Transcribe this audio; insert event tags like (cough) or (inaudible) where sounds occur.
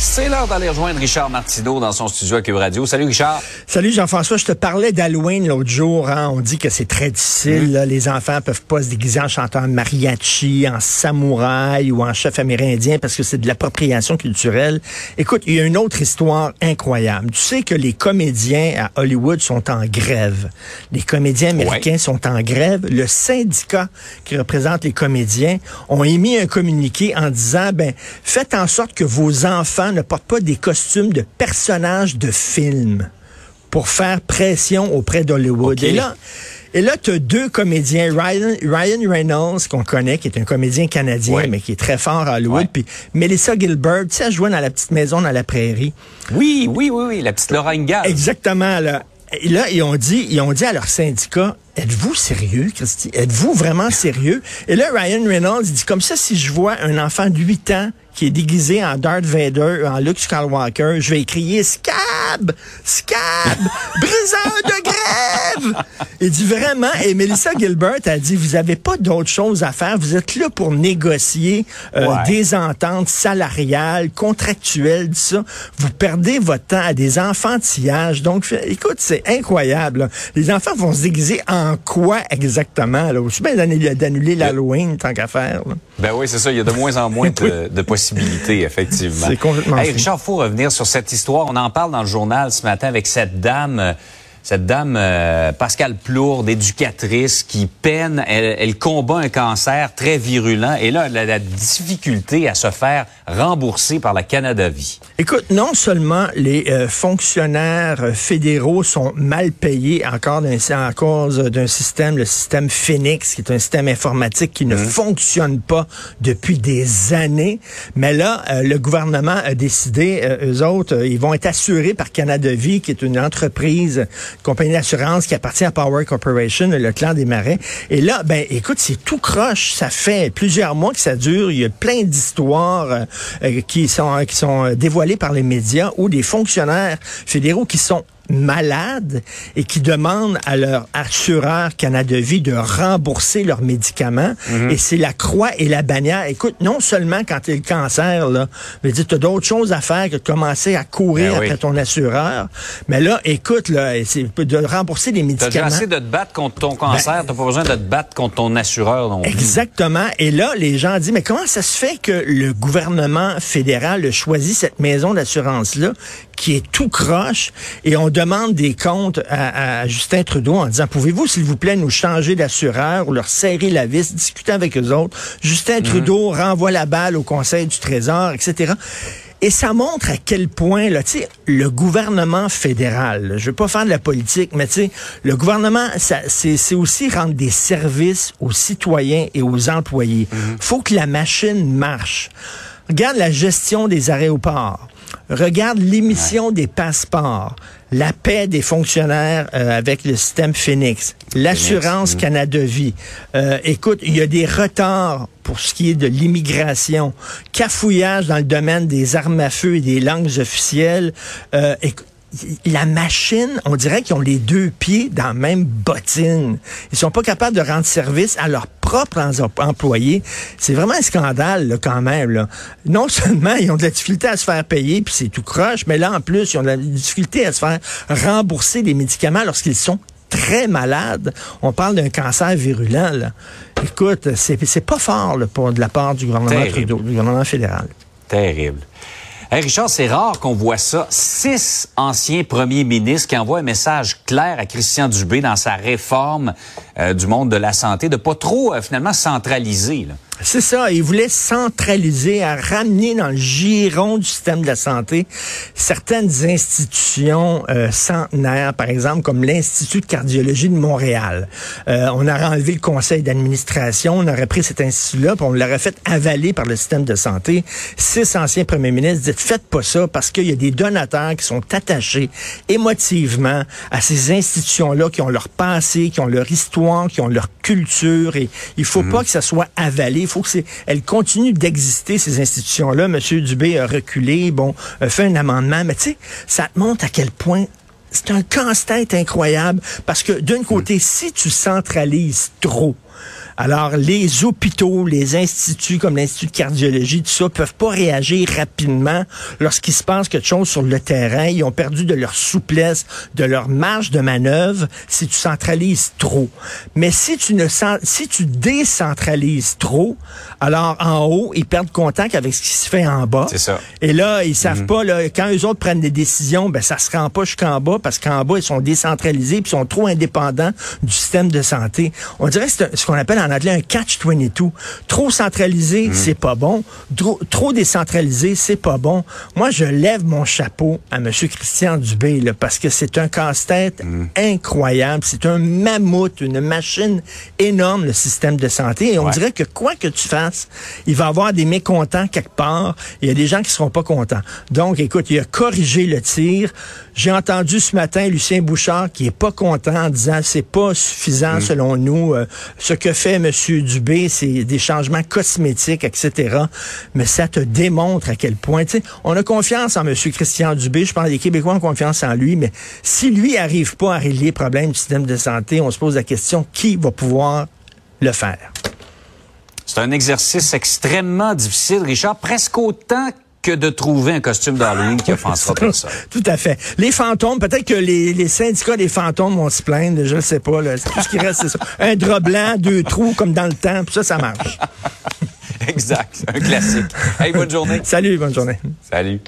C'est l'heure d'aller rejoindre Richard Martineau dans son studio à Cube Radio. Salut Richard. Salut Jean-François, je te parlais d'Halloween l'autre jour. Hein. On dit que c'est très difficile. Là. Les enfants peuvent pas se déguiser en chantant mariachi, en samouraï ou en chef amérindien parce que c'est de l'appropriation culturelle. Écoute, il y a une autre histoire incroyable. Tu sais que les comédiens à Hollywood sont en grève. Les comédiens américains sont en grève. Le syndicat qui représente les comédiens ont émis un communiqué en disant, ben, faites en sorte que vos enfants ne portent pas des costumes de personnages de films pour faire pression auprès d'Hollywood. Et là, et là, tu as deux comédiens, Ryan, Ryan Reynolds, qu'on connaît, qui est un comédien canadien, mais qui est très fort à Hollywood, puis Melissa Gilbert, tu sais, elle jouait dans la petite maison dans la prairie. Oui, oui, oui, oui, la petite Laura Ingalls. Exactement, là. Et là, ils ont dit, ils ont dit à leur syndicat, êtes-vous sérieux, Christy? Êtes-vous vraiment sérieux? Et là, Ryan Reynolds dit, comme ça, si je vois un enfant de 8 ans qui est déguisé en Darth Vader, en Luke Skywalker, je vais crier Scab! Scab! (laughs) Briseur de grève! Il dit vraiment, et Melissa Gilbert a dit, vous avez pas d'autre chose à faire, vous êtes là pour négocier euh, des ententes salariales, contractuelles, tout ça. Vous perdez votre temps à des enfantillages. Donc, écoute, c'est incroyable. Les enfants vont se déguiser en quoi exactement? Là? suis bien d'annuler l'Halloween, tant qu'à faire. Ben oui, c'est ça. Il y a de moins en moins de, (laughs) de possibilités, effectivement. C'est complètement hey, Richard, faut revenir sur cette histoire. On en parle dans le journal ce matin avec cette dame euh, cette dame euh, Pascal Plourde, éducatrice, qui peine, elle, combat un cancer très virulent et là, elle a la difficulté à se faire rembourser par la Canada Vie. Écoute, non seulement les euh, fonctionnaires fédéraux sont mal payés encore à cause d'un système, le système Phoenix, qui est un système informatique qui ne mmh. fonctionne pas depuis des années, mais là, euh, le gouvernement a décidé, eux autres, ils vont être assurés par Canada Vie, qui est une entreprise compagnie d'assurance qui appartient à Power Corporation, le clan des marais. Et là, ben, écoute, c'est tout croche. Ça fait plusieurs mois que ça dure. Il y a plein d'histoires euh, euh, qui sont qui sont dévoilées par les médias où des fonctionnaires fédéraux qui sont malades et qui demandent à leur assureur Canada Vie de rembourser leurs médicaments. Mhm. Et c'est la croix et la bannière. Écoute, non seulement quand tu le cancer, là, mais tu as d'autres choses à faire que de commencer à courir ben après ton assureur. Mais là, écoute, là, c'est de rembourser les médicaments. T'as assez de te battre contre ton cancer, ben, t'as pas besoin de te battre contre ton assureur non Exactement. Et là, les gens disent, mais comment ça se fait que le gouvernement fédéral a choisi cette maison d'assurance-là qui est tout croche et on demande des comptes à, Justin Trudeau en disant, pouvez-vous, s'il vous plaît, nous changer d'assureur ou leur serrer la vis, discuter avec eux autres? Justin mhm. Trudeau renvoie la balle au Conseil du Trésor, etc. Et ça montre à quel point, là, le gouvernement fédéral, je veux pas faire de la politique, mais le gouvernement, c'est aussi rendre des services aux citoyens et aux employés. Mhm. faut que la machine marche. Regarde la gestion des aéroports. Regarde l'émission des passeports, la paix des fonctionnaires euh, avec le système Phoenix, l'assurance Canada Vie. Euh, écoute, il y a des retards pour ce qui est de l'immigration, cafouillage dans le domaine des armes à feu et des langues officielles. Euh, la machine, on dirait qu'ils ont les deux pieds dans la même bottine. Ils sont pas capables de rendre service à leurs propres employés. C'est vraiment un scandale quand même. Non seulement ils ont de la difficulté à se faire payer, puis c'est tout croche, mais là en plus, ils ont de la difficulté à se faire rembourser des médicaments lorsqu'ils sont très malades. On parle d'un cancer virulent. Là. Écoute, c'est pas fort pour de la part du gouvernement Trudeau, du gouvernement fédéral. Terrible. Hey Richard, c'est rare qu'on voit ça. Six anciens premiers ministres qui envoient un message clair à Christian Dubé dans sa réforme euh, du monde de la santé, de pas trop euh, finalement centraliser. C'est ça. Il voulait centraliser, à ramener dans le giron du système de la santé certaines institutions euh, centenaires, par exemple, comme l'Institut de cardiologie de Montréal. Euh, on aurait enlevé le conseil d'administration, on aurait pris cet institut-là, puis on l'aurait fait avaler par le système de santé. Six anciens premiers ministres disaient, faites pas ça, parce qu'il y a des donateurs qui sont attachés émotivement à ces institutions-là, qui ont leur passé, qui ont leur histoire, qui ont leur culture, et il faut mhm. pas que ça soit avalé il faut que c'est, elle continue d'exister, ces institutions-là. Monsieur Dubé a reculé, bon, a fait un amendement, mais tu sais, ça te montre à quel point c'est un casse-tête incroyable parce que d'un côté, si tu centralises trop, alors, les hôpitaux, les instituts comme l'Institut de cardiologie, tout ça, peuvent pas réagir rapidement lorsqu'il se passe quelque chose sur le terrain. Ils ont perdu de leur souplesse, de leur marge de manœuvre si tu centralises trop. Mais si tu ne si tu décentralises trop, alors en haut, ils perdent contact avec ce qui se fait en bas. C'est ça. Et là, ils savent mhm. pas, là, quand eux autres prennent des décisions, ben, ça se rend pas jusqu'en bas parce qu'en bas, ils sont décentralisés puis sont trop indépendants du système de santé. On dirait que c'est ce qu'on appelle en anglais un catch-22. Trop centralisé, mm. c'est pas bon. Trop, décentralisé, c'est pas bon. Moi, je lève mon chapeau à M. Christian Dubé là, parce que c'est un casse-tête mm. incroyable. C'est un mammouth, une machine énorme, le système de santé. Et on dirait que quoi que tu fasses, il va y avoir des mécontents quelque part. Il y a des gens qui seront pas contents. Donc, écoute, il a corrigé le tir. J'ai entendu ce matin Lucien Bouchard qui est pas content en disant c'est pas suffisant mm. selon nous. Euh, ce que fait M. Dubé, c'est des changements cosmétiques, etc. Mais ça te démontre à quel point, on a confiance en M. Christian Dubé. Je que les Québécois ont confiance en lui, mais si lui arrive pas à régler les problèmes du système de santé, on se pose la question, qui va pouvoir le faire? C'est un exercice extrêmement difficile, Richard, presque autant que de trouver un costume d'Halloween (laughs) qui offensera ça. Tout à fait. Les fantômes, peut-être que les, syndicats des fantômes vont se plaindre, je ne sais pas. Là. Tout ce qui reste, c'est ça. Un drap blanc, deux trous comme dans le temps, ça, ça marche. (laughs) exact. Un classique. Hey, bonne journée. Salut, bonne journée. Salut.